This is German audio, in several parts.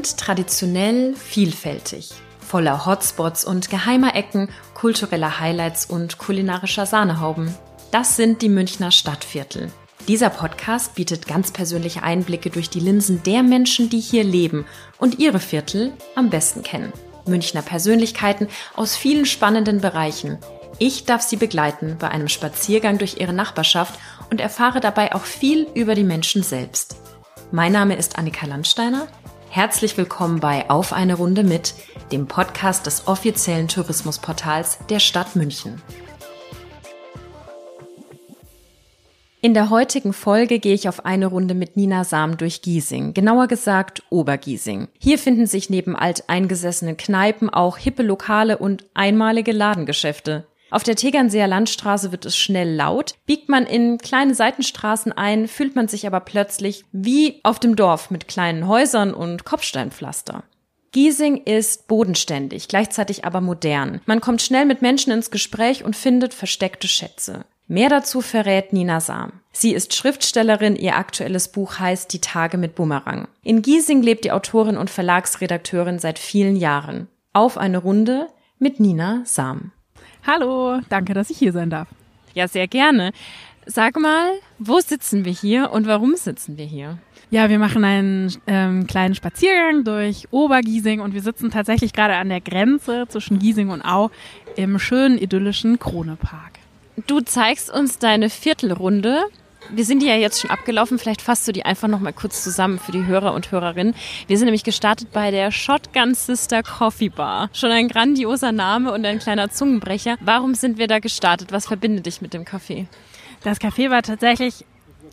sind traditionell vielfältig, voller Hotspots und geheimer Ecken, kultureller Highlights und kulinarischer Sahnehauben. Das sind die Münchner Stadtviertel. Dieser Podcast bietet ganz persönliche Einblicke durch die Linsen der Menschen, die hier leben und ihre Viertel am besten kennen. Münchner Persönlichkeiten aus vielen spannenden Bereichen. Ich darf Sie begleiten bei einem Spaziergang durch Ihre Nachbarschaft und erfahre dabei auch viel über die Menschen selbst. Mein Name ist Annika Landsteiner. Herzlich willkommen bei Auf eine Runde mit, dem Podcast des offiziellen Tourismusportals der Stadt München. In der heutigen Folge gehe ich auf eine Runde mit Nina Sam durch Giesing, genauer gesagt Obergiesing. Hier finden sich neben alteingesessenen Kneipen auch hippe Lokale und einmalige Ladengeschäfte. Auf der Tegernseer Landstraße wird es schnell laut. Biegt man in kleine Seitenstraßen ein, fühlt man sich aber plötzlich wie auf dem Dorf mit kleinen Häusern und Kopfsteinpflaster. Giesing ist bodenständig, gleichzeitig aber modern. Man kommt schnell mit Menschen ins Gespräch und findet versteckte Schätze. Mehr dazu verrät Nina Sam. Sie ist Schriftstellerin, ihr aktuelles Buch heißt Die Tage mit Bumerang. In Giesing lebt die Autorin und Verlagsredakteurin seit vielen Jahren. Auf eine Runde mit Nina Sam. Hallo, danke, dass ich hier sein darf. Ja, sehr gerne. Sag mal, wo sitzen wir hier und warum sitzen wir hier? Ja, wir machen einen ähm, kleinen Spaziergang durch Obergiesing und wir sitzen tatsächlich gerade an der Grenze zwischen Giesing und Au im schönen idyllischen Kronepark. Du zeigst uns deine Viertelrunde wir sind die ja jetzt schon abgelaufen. Vielleicht fasst du die einfach noch mal kurz zusammen für die Hörer und Hörerinnen. Wir sind nämlich gestartet bei der Shotgun Sister Coffee Bar. Schon ein grandioser Name und ein kleiner Zungenbrecher. Warum sind wir da gestartet? Was verbindet dich mit dem Café? Das Café war tatsächlich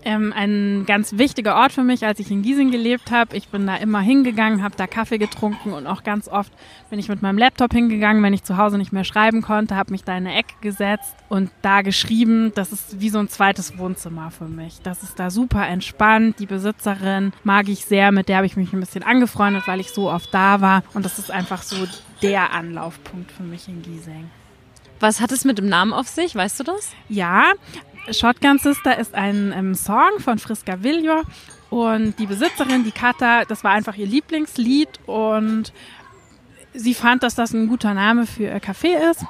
ähm, ein ganz wichtiger Ort für mich, als ich in Giesing gelebt habe. Ich bin da immer hingegangen, habe da Kaffee getrunken und auch ganz oft bin ich mit meinem Laptop hingegangen, wenn ich zu Hause nicht mehr schreiben konnte, habe mich da in eine Ecke gesetzt und da geschrieben. Das ist wie so ein zweites Wohnzimmer für mich. Das ist da super entspannt. Die Besitzerin mag ich sehr, mit der habe ich mich ein bisschen angefreundet, weil ich so oft da war. Und das ist einfach so der Anlaufpunkt für mich in Giesing. Was hat es mit dem Namen auf sich? Weißt du das? Ja, Shotgun Sister ist ein ähm, Song von Friska Villor und die Besitzerin, die Kata, das war einfach ihr Lieblingslied und sie fand, dass das ein guter Name für ihr Café ist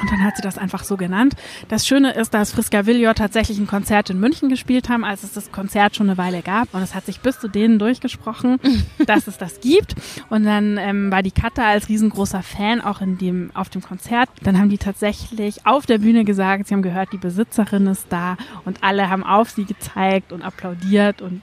und dann hat sie das einfach so genannt. Das Schöne ist, dass Friska Villior tatsächlich ein Konzert in München gespielt haben, als es das Konzert schon eine Weile gab. Und es hat sich bis zu denen durchgesprochen, dass es das gibt. Und dann ähm, war die Katha als riesengroßer Fan auch in dem, auf dem Konzert. Dann haben die tatsächlich auf der Bühne gesagt, sie haben gehört, die Besitzerin ist da. Und alle haben auf sie gezeigt und applaudiert. Und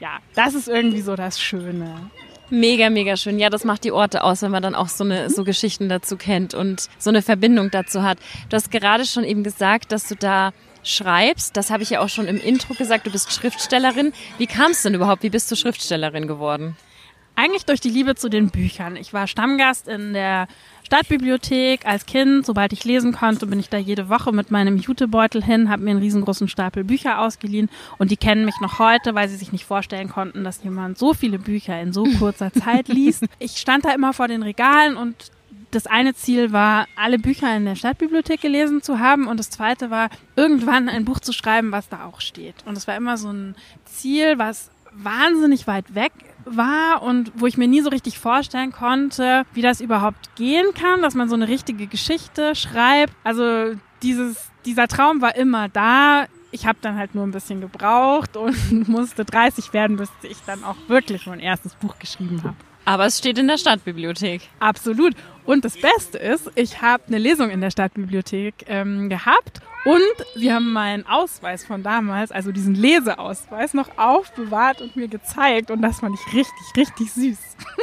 ja, das ist irgendwie so das Schöne. Mega, mega schön. Ja, das macht die Orte aus, wenn man dann auch so eine so Geschichten dazu kennt und so eine Verbindung dazu hat. Du hast gerade schon eben gesagt, dass du da schreibst. Das habe ich ja auch schon im Intro gesagt. Du bist Schriftstellerin. Wie kam es denn überhaupt? Wie bist du Schriftstellerin geworden? Eigentlich durch die Liebe zu den Büchern. Ich war Stammgast in der Stadtbibliothek als Kind. Sobald ich lesen konnte, bin ich da jede Woche mit meinem Jutebeutel hin, habe mir einen riesengroßen Stapel Bücher ausgeliehen und die kennen mich noch heute, weil sie sich nicht vorstellen konnten, dass jemand so viele Bücher in so kurzer Zeit liest. Ich stand da immer vor den Regalen und das eine Ziel war, alle Bücher in der Stadtbibliothek gelesen zu haben und das zweite war, irgendwann ein Buch zu schreiben, was da auch steht. Und es war immer so ein Ziel, was wahnsinnig weit weg war und wo ich mir nie so richtig vorstellen konnte, wie das überhaupt gehen kann, dass man so eine richtige Geschichte schreibt. Also dieses, dieser Traum war immer da. Ich habe dann halt nur ein bisschen gebraucht und musste 30 werden, bis ich dann auch wirklich mein erstes Buch geschrieben habe. Aber es steht in der Stadtbibliothek. Absolut. Und das Beste ist, ich habe eine Lesung in der Stadtbibliothek ähm, gehabt und sie haben meinen Ausweis von damals, also diesen Leseausweis, noch aufbewahrt und mir gezeigt. Und das fand ich richtig, richtig süß.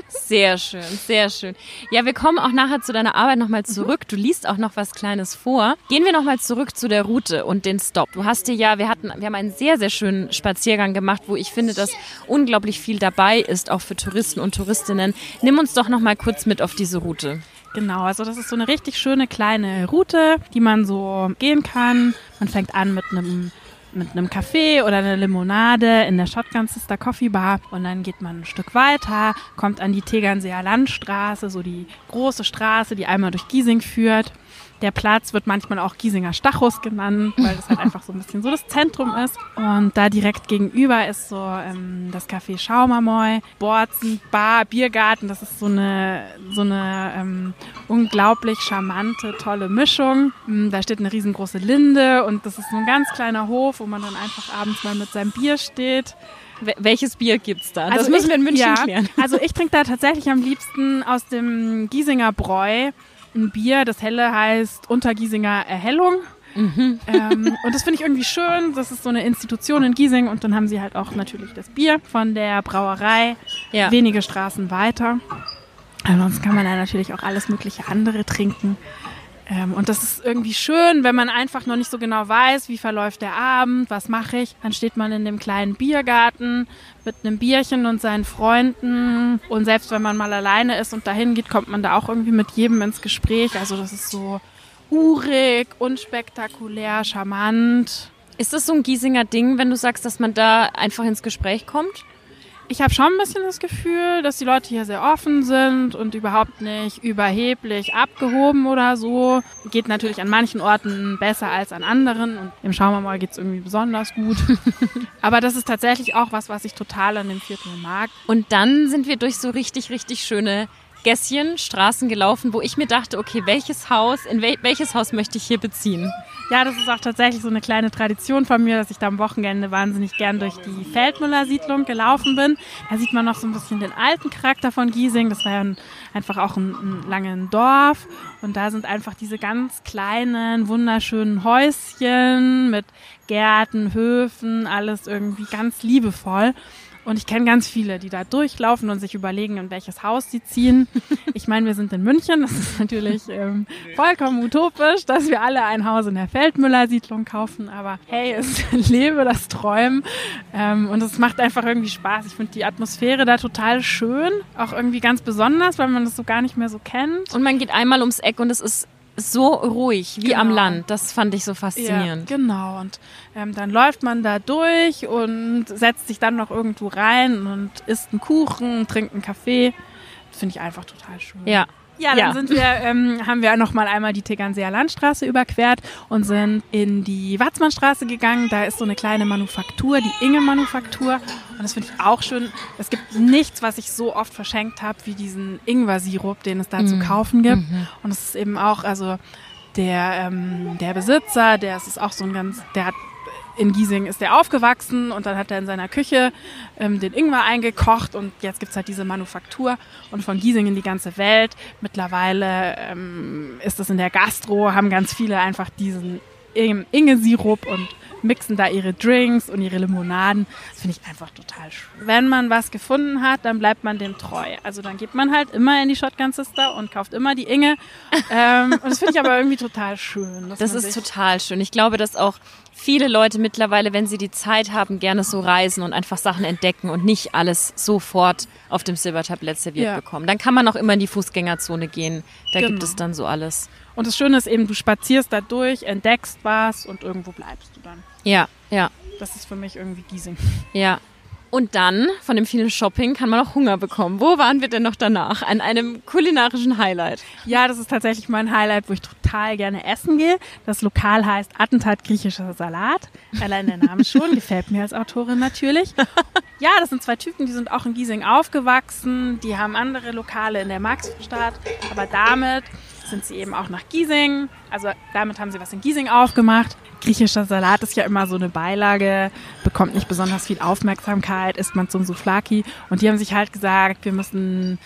Sehr schön, sehr schön. Ja, wir kommen auch nachher zu deiner Arbeit nochmal zurück. Du liest auch noch was Kleines vor. Gehen wir nochmal zurück zu der Route und den Stop. Du hast dir ja, wir hatten, wir haben einen sehr, sehr schönen Spaziergang gemacht, wo ich finde, dass unglaublich viel dabei ist, auch für Touristen und Touristinnen. Nimm uns doch nochmal kurz mit auf diese Route. Genau, also das ist so eine richtig schöne kleine Route, die man so gehen kann. Man fängt an mit einem mit einem Kaffee oder einer Limonade in der Shotgun Sister Coffee Bar und dann geht man ein Stück weiter, kommt an die Tegernseer Landstraße, so die große Straße, die einmal durch Giesing führt. Der Platz wird manchmal auch Giesinger Stachus genannt, weil das halt einfach so ein bisschen so das Zentrum ist. Und da direkt gegenüber ist so ähm, das Café Schaumermoy, Borzen, Bar, Biergarten. Das ist so eine, so eine ähm, unglaublich charmante, tolle Mischung. Mm, da steht eine riesengroße Linde und das ist so ein ganz kleiner Hof, wo man dann einfach abends mal mit seinem Bier steht. Welches Bier gibt's da? Also das müssen ich, wir in München ja, klären. Also ich trinke da tatsächlich am liebsten aus dem Giesinger Bräu ein Bier. Das helle heißt Untergiesinger Erhellung. Mhm. Ähm, und das finde ich irgendwie schön. Das ist so eine Institution in Giesing und dann haben sie halt auch natürlich das Bier von der Brauerei ja. wenige Straßen weiter. Ansonsten kann man da natürlich auch alles mögliche andere trinken. Ähm, und das ist irgendwie schön, wenn man einfach noch nicht so genau weiß, wie verläuft der Abend, was mache ich. Dann steht man in dem kleinen Biergarten mit einem Bierchen und seinen Freunden. Und selbst wenn man mal alleine ist und dahin geht, kommt man da auch irgendwie mit jedem ins Gespräch. Also das ist so urig, unspektakulär, charmant. Ist das so ein Giesinger Ding, wenn du sagst, dass man da einfach ins Gespräch kommt? Ich habe schon ein bisschen das Gefühl, dass die Leute hier sehr offen sind und überhaupt nicht überheblich abgehoben oder so. Geht natürlich an manchen Orten besser als an anderen und im Schaumermoll geht es irgendwie besonders gut. Aber das ist tatsächlich auch was, was ich total an dem Viertel mag. Und dann sind wir durch so richtig, richtig schöne Gässchen, Straßen gelaufen, wo ich mir dachte, okay, welches Haus, in wel welches Haus möchte ich hier beziehen? Ja, das ist auch tatsächlich so eine kleine Tradition von mir, dass ich da am Wochenende wahnsinnig gern durch die Feldmüller-Siedlung gelaufen bin. Da sieht man noch so ein bisschen den alten Charakter von Giesing. Das war ja ein, einfach auch ein, ein langes Dorf. Und da sind einfach diese ganz kleinen, wunderschönen Häuschen mit Gärten, Höfen, alles irgendwie ganz liebevoll. Und ich kenne ganz viele, die da durchlaufen und sich überlegen, in welches Haus sie ziehen. Ich meine, wir sind in München. Das ist natürlich ähm, vollkommen utopisch, dass wir alle ein Haus in der Feldmüller-Siedlung kaufen. Aber hey, es lebe das Träumen. Ähm, und es macht einfach irgendwie Spaß. Ich finde die Atmosphäre da total schön. Auch irgendwie ganz besonders, weil man das so gar nicht mehr so kennt. Und man geht einmal ums Eck und es ist so ruhig wie genau. am Land. Das fand ich so faszinierend. Ja, genau. Und ähm, dann läuft man da durch und setzt sich dann noch irgendwo rein und isst einen Kuchen, trinkt einen Kaffee. Das finde ich einfach total schön. Ja, ja, dann ja. sind wir, ähm, haben wir noch mal einmal die Tegernseer Landstraße überquert und sind in die Watzmannstraße gegangen. Da ist so eine kleine Manufaktur, die Inge Manufaktur. Und das finde ich auch schön. Es gibt nichts, was ich so oft verschenkt habe, wie diesen Ingwer-Sirup, den es da mhm. zu kaufen gibt. Mhm. Und es ist eben auch, also der, ähm, der Besitzer, der ist auch so ein ganz, der hat in Giesing ist er aufgewachsen und dann hat er in seiner Küche ähm, den Ingwer eingekocht und jetzt gibt's halt diese Manufaktur und von Giesing in die ganze Welt. Mittlerweile ähm, ist es in der Gastro, haben ganz viele einfach diesen Inge-Sirup und mixen da ihre Drinks und ihre Limonaden. Das finde ich einfach total schön. Wenn man was gefunden hat, dann bleibt man dem treu. Also dann geht man halt immer in die Shotgun Sister und kauft immer die Inge. ähm, und das finde ich aber irgendwie total schön. Das ist total schön. Ich glaube, dass auch viele Leute mittlerweile, wenn sie die Zeit haben, gerne so reisen und einfach Sachen entdecken und nicht alles sofort auf dem Silbertablett serviert ja. bekommen. Dann kann man auch immer in die Fußgängerzone gehen. Da genau. gibt es dann so alles. Und das Schöne ist eben, du spazierst da durch, entdeckst was und irgendwo bleibst du dann. Ja, ja. Das ist für mich irgendwie Giesing. Ja. Und dann, von dem vielen Shopping, kann man auch Hunger bekommen. Wo waren wir denn noch danach? An einem kulinarischen Highlight. Ja, das ist tatsächlich mein Highlight, wo ich total gerne essen gehe. Das Lokal heißt Attentat griechischer Salat. Allein der Name schon, gefällt mir als Autorin natürlich. Ja, das sind zwei Typen, die sind auch in Giesing aufgewachsen. Die haben andere Lokale in der Maxstadt. Aber damit sind sie eben auch nach Giesing. Also damit haben sie was in Giesing aufgemacht. Griechischer Salat ist ja immer so eine Beilage, bekommt nicht besonders viel Aufmerksamkeit, isst man zum Souflaki. Und die haben sich halt gesagt, wir müssen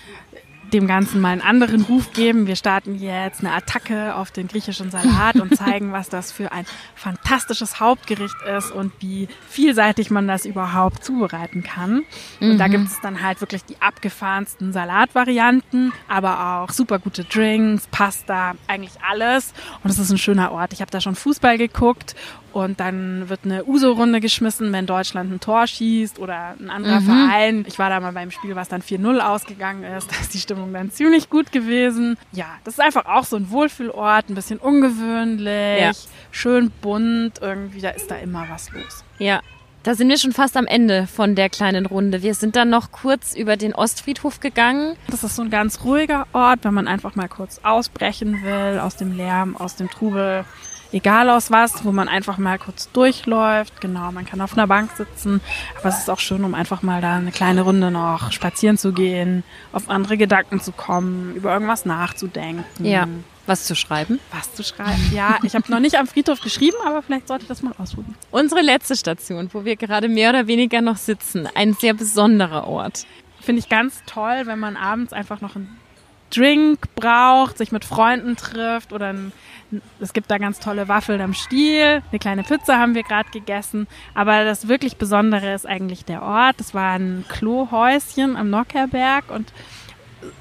dem Ganzen mal einen anderen Ruf geben. Wir starten jetzt eine Attacke auf den griechischen Salat und zeigen, was das für ein fantastisches Hauptgericht ist und wie vielseitig man das überhaupt zubereiten kann. Und mhm. da gibt es dann halt wirklich die abgefahrensten Salatvarianten, aber auch super gute Drinks, Pasta, eigentlich alles. Und es ist ein schöner Ort. Ich habe da schon Fußball geguckt und dann wird eine Uso-Runde geschmissen, wenn Deutschland ein Tor schießt oder ein anderer mhm. Verein. Ich war da mal beim Spiel, was dann 4-0 ausgegangen ist. Da ist die Stimmung dann ziemlich gut gewesen. Ja, das ist einfach auch so ein Wohlfühlort, ein bisschen ungewöhnlich, ja. schön bunt. Irgendwie, da ist da immer was los. Ja, Da sind wir schon fast am Ende von der kleinen Runde. Wir sind dann noch kurz über den Ostfriedhof gegangen. Das ist so ein ganz ruhiger Ort, wenn man einfach mal kurz ausbrechen will aus dem Lärm, aus dem Trubel egal aus was, wo man einfach mal kurz durchläuft. Genau, man kann auf einer Bank sitzen, aber es ist auch schön, um einfach mal da eine kleine Runde noch spazieren zu gehen, auf andere Gedanken zu kommen, über irgendwas nachzudenken. Ja. Was zu schreiben? Was zu schreiben, ja. Ich habe noch nicht am Friedhof geschrieben, aber vielleicht sollte ich das mal ausprobieren. Unsere letzte Station, wo wir gerade mehr oder weniger noch sitzen, ein sehr besonderer Ort. Finde ich ganz toll, wenn man abends einfach noch einen Drink braucht, sich mit Freunden trifft oder ein es gibt da ganz tolle Waffeln am Stiel. Eine kleine Pizza haben wir gerade gegessen. Aber das wirklich Besondere ist eigentlich der Ort. Das war ein Klohäuschen am Nockerberg und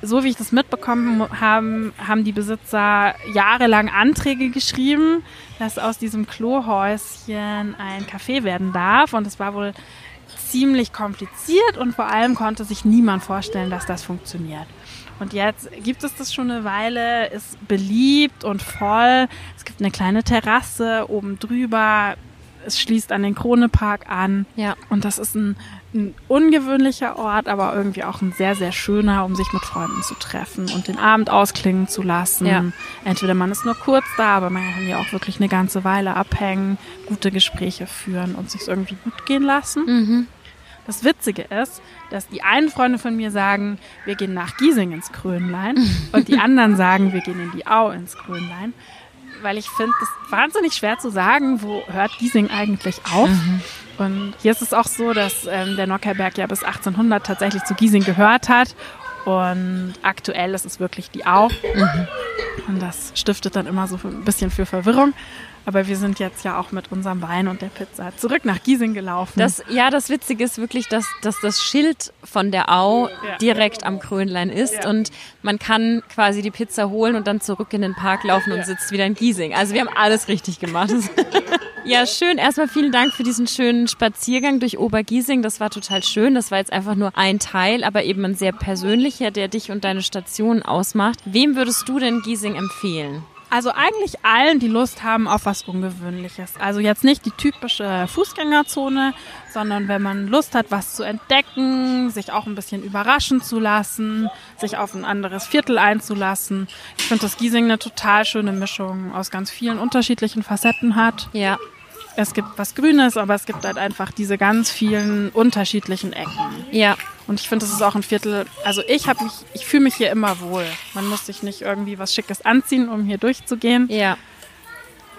so wie ich das mitbekommen habe, haben die Besitzer jahrelang Anträge geschrieben, dass aus diesem Klohäuschen ein Café werden darf. Und es war wohl ziemlich kompliziert und vor allem konnte sich niemand vorstellen, dass das funktioniert. Und jetzt gibt es das schon eine Weile, ist beliebt und voll. Es gibt eine kleine Terrasse oben drüber. Es schließt an den Kronepark an. Ja. Und das ist ein, ein ungewöhnlicher Ort, aber irgendwie auch ein sehr, sehr schöner, um sich mit Freunden zu treffen und den Abend ausklingen zu lassen. Ja. Entweder man ist nur kurz da, aber man kann ja auch wirklich eine ganze Weile abhängen, gute Gespräche führen und sich irgendwie gut gehen lassen. Mhm. Das Witzige ist, dass die einen Freunde von mir sagen, wir gehen nach Giesing ins Krönlein und die anderen sagen, wir gehen in die Au ins Krönlein. Weil ich finde, das wahnsinnig schwer zu sagen, wo hört Giesing eigentlich auf. Mhm. Und hier ist es auch so, dass ähm, der Nockerberg ja bis 1800 tatsächlich zu Giesing gehört hat. Und aktuell ist es wirklich die Au. Mhm. Und das stiftet dann immer so ein bisschen für Verwirrung. Aber wir sind jetzt ja auch mit unserem Wein und der Pizza zurück nach Giesing gelaufen. Das, ja, das Witzige ist wirklich, dass, dass das Schild von der Au ja. direkt am Krönlein ist ja. und man kann quasi die Pizza holen und dann zurück in den Park laufen und ja. sitzt wieder in Giesing. Also wir haben alles richtig gemacht. ja, schön. Erstmal vielen Dank für diesen schönen Spaziergang durch Obergiesing. Das war total schön. Das war jetzt einfach nur ein Teil, aber eben ein sehr persönlicher, der dich und deine Station ausmacht. Wem würdest du denn Giesing empfehlen? Also eigentlich allen, die Lust haben auf was Ungewöhnliches. Also jetzt nicht die typische Fußgängerzone, sondern wenn man Lust hat, was zu entdecken, sich auch ein bisschen überraschen zu lassen, sich auf ein anderes Viertel einzulassen. Ich finde, dass Giesing eine total schöne Mischung aus ganz vielen unterschiedlichen Facetten hat. Ja. Es gibt was Grünes, aber es gibt halt einfach diese ganz vielen unterschiedlichen Ecken. Ja. Und ich finde, das ist auch ein Viertel. Also ich habe mich, ich fühle mich hier immer wohl. Man muss sich nicht irgendwie was Schickes anziehen, um hier durchzugehen. Ja.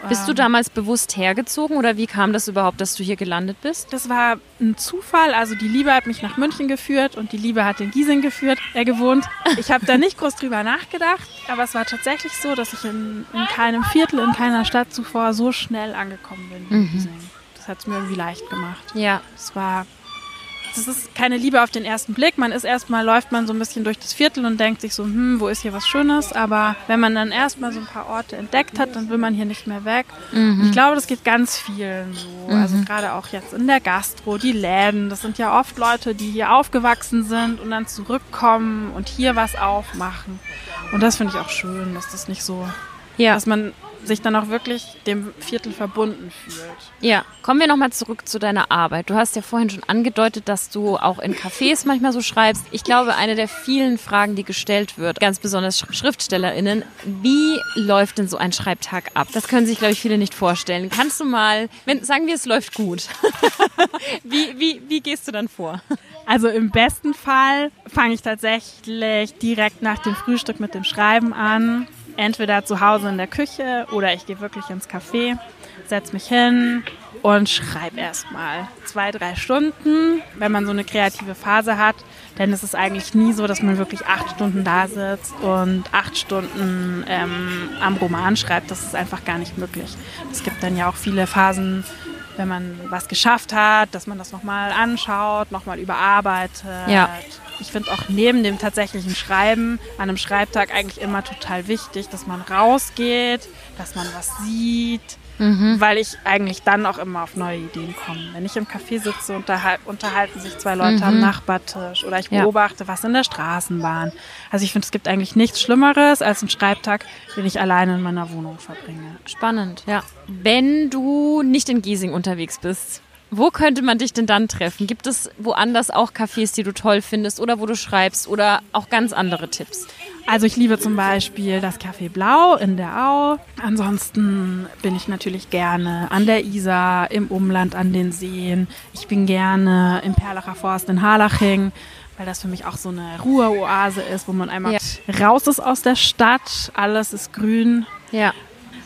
Bist du damals bewusst hergezogen oder wie kam das überhaupt, dass du hier gelandet bist? Das war ein Zufall. Also die Liebe hat mich nach München geführt und die Liebe hat in Giesing geführt, er gewohnt. Ich habe da nicht groß drüber nachgedacht, aber es war tatsächlich so, dass ich in, in keinem Viertel, in keiner Stadt zuvor so schnell angekommen bin mhm. Das hat es mir irgendwie leicht gemacht. Ja. Es war das ist keine Liebe auf den ersten Blick. Man ist erstmal, läuft man so ein bisschen durch das Viertel und denkt sich so, hm, wo ist hier was Schönes? Aber wenn man dann erstmal so ein paar Orte entdeckt hat, dann will man hier nicht mehr weg. Mhm. Ich glaube, das geht ganz vielen so. Mhm. Also gerade auch jetzt in der Gastro, die Läden, das sind ja oft Leute, die hier aufgewachsen sind und dann zurückkommen und hier was aufmachen. Und das finde ich auch schön, dass das nicht so, ja. dass man sich dann auch wirklich dem Viertel verbunden fühlt. Ja, kommen wir nochmal zurück zu deiner Arbeit. Du hast ja vorhin schon angedeutet, dass du auch in Cafés manchmal so schreibst. Ich glaube, eine der vielen Fragen, die gestellt wird, ganz besonders SchriftstellerInnen, wie läuft denn so ein Schreibtag ab? Das können sich, glaube ich, viele nicht vorstellen. Kannst du mal, wenn, sagen wir, es läuft gut. wie, wie, wie gehst du dann vor? Also im besten Fall fange ich tatsächlich direkt nach dem Frühstück mit dem Schreiben an entweder zu Hause in der Küche oder ich gehe wirklich ins Café, setze mich hin und schreibe erstmal zwei, drei Stunden, wenn man so eine kreative Phase hat. Denn es ist eigentlich nie so, dass man wirklich acht Stunden da sitzt und acht Stunden ähm, am Roman schreibt. Das ist einfach gar nicht möglich. Es gibt dann ja auch viele Phasen, wenn man was geschafft hat, dass man das nochmal anschaut, nochmal überarbeitet. Ja. Ich finde auch neben dem tatsächlichen Schreiben an einem Schreibtag eigentlich immer total wichtig, dass man rausgeht, dass man was sieht, mhm. weil ich eigentlich dann auch immer auf neue Ideen komme. Wenn ich im Café sitze, unterhal unterhalten sich zwei Leute mhm. am Nachbartisch oder ich beobachte ja. was in der Straßenbahn. Also ich finde, es gibt eigentlich nichts Schlimmeres als einen Schreibtag, den ich alleine in meiner Wohnung verbringe. Spannend, ja. Wenn du nicht in Giesing unterwegs bist, Wo könnte man dich denn dann treffen? Gibt es woanders auch Cafés, die du toll findest oder wo du schreibst oder auch ganz andere Tipps? Also ich liebe zum Beispiel das Café Blau in der Au. Ansonsten bin ich natürlich gerne an der Isar, im Umland an den Seen. Ich bin gerne im Perlacher Forst in Harlaching, weil das für mich auch so eine Ruheoase ist, wo man einmal ja. raus ist aus der Stadt. Alles ist grün. Ja.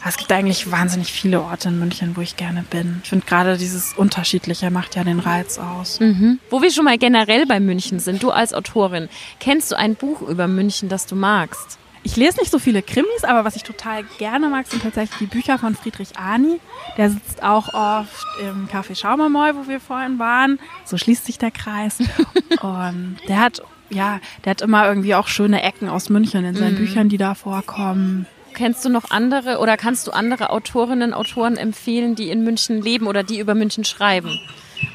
Es gibt eigentlich wahnsinnig viele Orte in München, wo ich gerne bin. Ich finde gerade dieses Unterschiedliche macht ja den Reiz aus. Mhm. Wo wir schon mal generell bei München sind, du als Autorin, kennst du ein Buch über München, das du magst? Ich lese nicht so viele Krimis, aber was ich total gerne mag, sind tatsächlich die Bücher von Friedrich Arni. Der sitzt auch oft im Café Schaumermoy, wo wir vorhin waren. So schließt sich der Kreis. Und der hat, ja, der hat immer irgendwie auch schöne Ecken aus München in seinen mhm. Büchern, die da vorkommen. Kennst du noch andere oder kannst du andere Autorinnen, Autoren empfehlen, die in München leben oder die über München schreiben?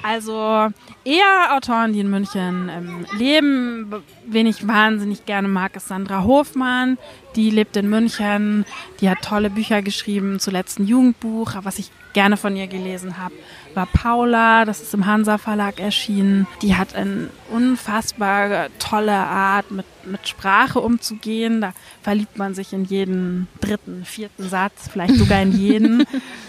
Also eher Autoren, die in München ähm, leben. Wen ich wahnsinnig gerne mag, ist Sandra Hofmann. Die lebt in München. Die hat tolle Bücher geschrieben, zuletzt ein Jugendbuch, was ich gerne von ihr gelesen habe, war Paula. Das ist im Hansa Verlag erschienen. Die hat eine unfassbar tolle Art, mit, mit Sprache umzugehen. Da verliebt man sich in jeden dritten, vierten Satz, vielleicht sogar in jeden.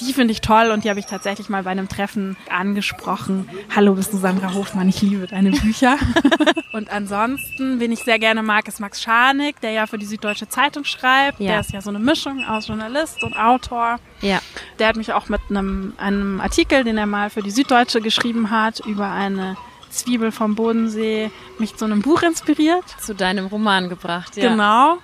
die finde ich toll und die habe ich tatsächlich mal bei einem Treffen angesprochen. Hallo, bist du Sandra Hofmann? Ich liebe deine Bücher. und ansonsten, wen ich sehr gerne mag, ist Max Scharnig, der ja für die Süddeutsche Zeitung schreibt. Ja. Der ist ja so eine Mischung aus Journalist und Autor. Ja. Der hat mich auch mit einem, einem Artikel, den er mal für die Süddeutsche geschrieben hat, über eine Zwiebel vom Bodensee, mich zu einem Buch inspiriert. Zu deinem Roman gebracht, ja. Genau.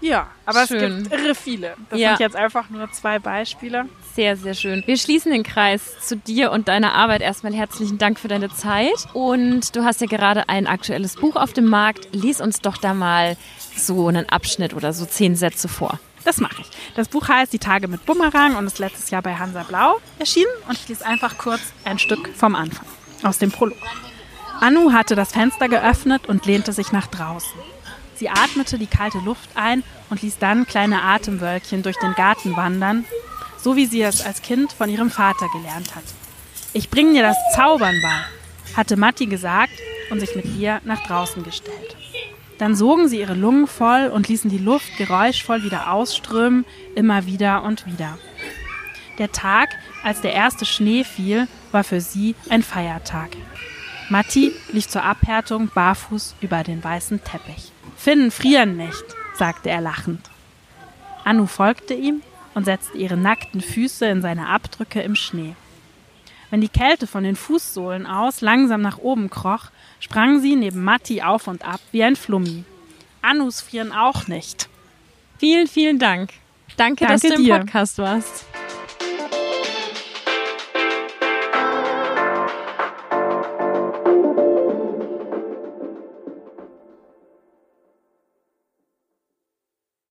Ja, aber schön. es gibt irre viele. Das ja. sind jetzt einfach nur zwei Beispiele. Sehr, sehr schön. Wir schließen den Kreis zu dir und deiner Arbeit. Erstmal herzlichen Dank für deine Zeit. Und du hast ja gerade ein aktuelles Buch auf dem Markt. Lies uns doch da mal so einen Abschnitt oder so zehn Sätze vor. Das mache ich. Das Buch heißt Die Tage mit Bumerang und ist letztes Jahr bei Hansa Blau erschienen. Und ich lese einfach kurz ein Stück vom Anfang aus dem Prolog. Anu hatte das Fenster geöffnet und lehnte sich nach draußen. Sie atmete die kalte Luft ein und ließ dann kleine Atemwölkchen durch den Garten wandern, so wie sie es als Kind von ihrem Vater gelernt hat. Ich bringe dir das Zaubern bei, hatte Matti gesagt und sich mit ihr nach draußen gestellt. Dann sogen sie ihre Lungen voll und ließen die Luft geräuschvoll wieder ausströmen, immer wieder und wieder. Der Tag, als der erste Schnee fiel, war für sie ein Feiertag. Matti lief zur Abhärtung barfuß über den weißen Teppich. Finnen frieren nicht, sagte er lachend. Anu folgte ihm und setzte ihre nackten Füße in seine Abdrücke im Schnee. Wenn die Kälte von den Fußsohlen aus langsam nach oben kroch, sprang sie neben Matti auf und ab wie ein Flummi. Anus frieren auch nicht. Vielen, vielen Dank. Danke, Danke dass du im dir. Podcast warst.